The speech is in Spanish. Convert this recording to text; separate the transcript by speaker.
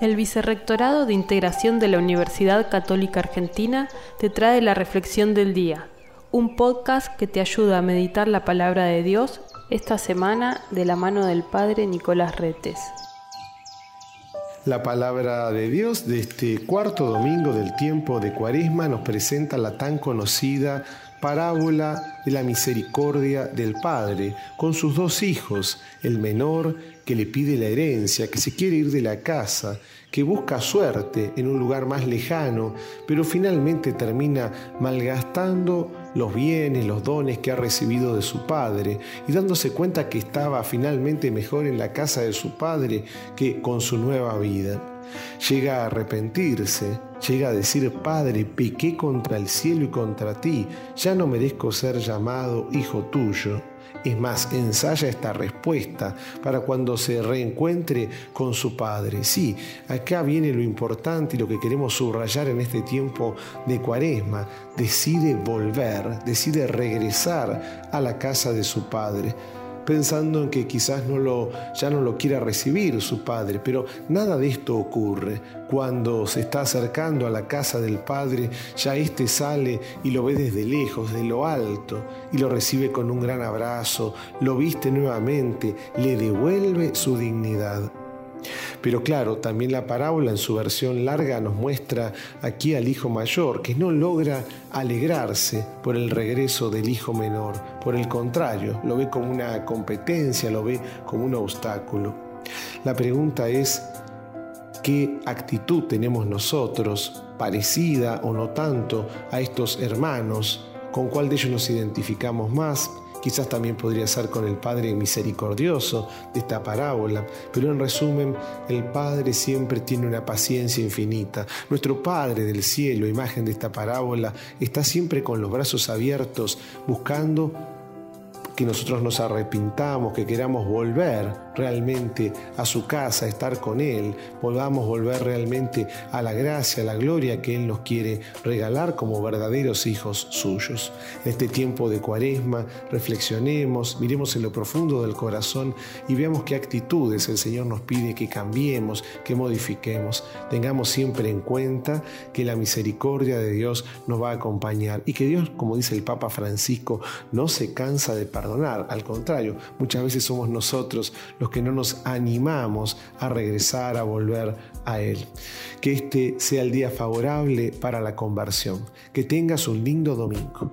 Speaker 1: El Vicerrectorado de Integración de la Universidad Católica Argentina te trae la Reflexión del Día, un podcast que te ayuda a meditar la palabra de Dios esta semana de la mano del Padre Nicolás Retes.
Speaker 2: La palabra de Dios de este cuarto domingo del tiempo de Cuaresma nos presenta la tan conocida parábola de la misericordia del Padre con sus dos hijos, el menor que le pide la herencia, que se quiere ir de la casa, que busca suerte en un lugar más lejano, pero finalmente termina malgastando los bienes, los dones que ha recibido de su padre y dándose cuenta que estaba finalmente mejor en la casa de su padre que con su nueva vida. Llega a arrepentirse, llega a decir, Padre, pequé contra el cielo y contra ti, ya no merezco ser llamado hijo tuyo. Es más, ensaya esta respuesta para cuando se reencuentre con su Padre. Sí, acá viene lo importante y lo que queremos subrayar en este tiempo de cuaresma. Decide volver, decide regresar a la casa de su Padre pensando en que quizás no lo, ya no lo quiera recibir su padre, pero nada de esto ocurre. Cuando se está acercando a la casa del padre, ya éste sale y lo ve desde lejos, de lo alto, y lo recibe con un gran abrazo, lo viste nuevamente, le devuelve su dignidad. Pero claro, también la parábola en su versión larga nos muestra aquí al hijo mayor que no logra alegrarse por el regreso del hijo menor. Por el contrario, lo ve como una competencia, lo ve como un obstáculo. La pregunta es, ¿qué actitud tenemos nosotros, parecida o no tanto, a estos hermanos? ¿Con cuál de ellos nos identificamos más? Quizás también podría ser con el Padre misericordioso de esta parábola, pero en resumen, el Padre siempre tiene una paciencia infinita. Nuestro Padre del cielo, imagen de esta parábola, está siempre con los brazos abiertos, buscando que nosotros nos arrepintamos, que queramos volver realmente a su casa, estar con Él, volvamos volver realmente a la gracia, a la gloria que Él nos quiere regalar como verdaderos hijos suyos. En este tiempo de cuaresma, reflexionemos, miremos en lo profundo del corazón y veamos qué actitudes el Señor nos pide que cambiemos, que modifiquemos. Tengamos siempre en cuenta que la misericordia de Dios nos va a acompañar y que Dios, como dice el Papa Francisco, no se cansa de perdonar al contrario, muchas veces somos nosotros que no nos animamos a regresar, a volver a Él. Que este sea el día favorable para la conversión. Que tengas un lindo domingo.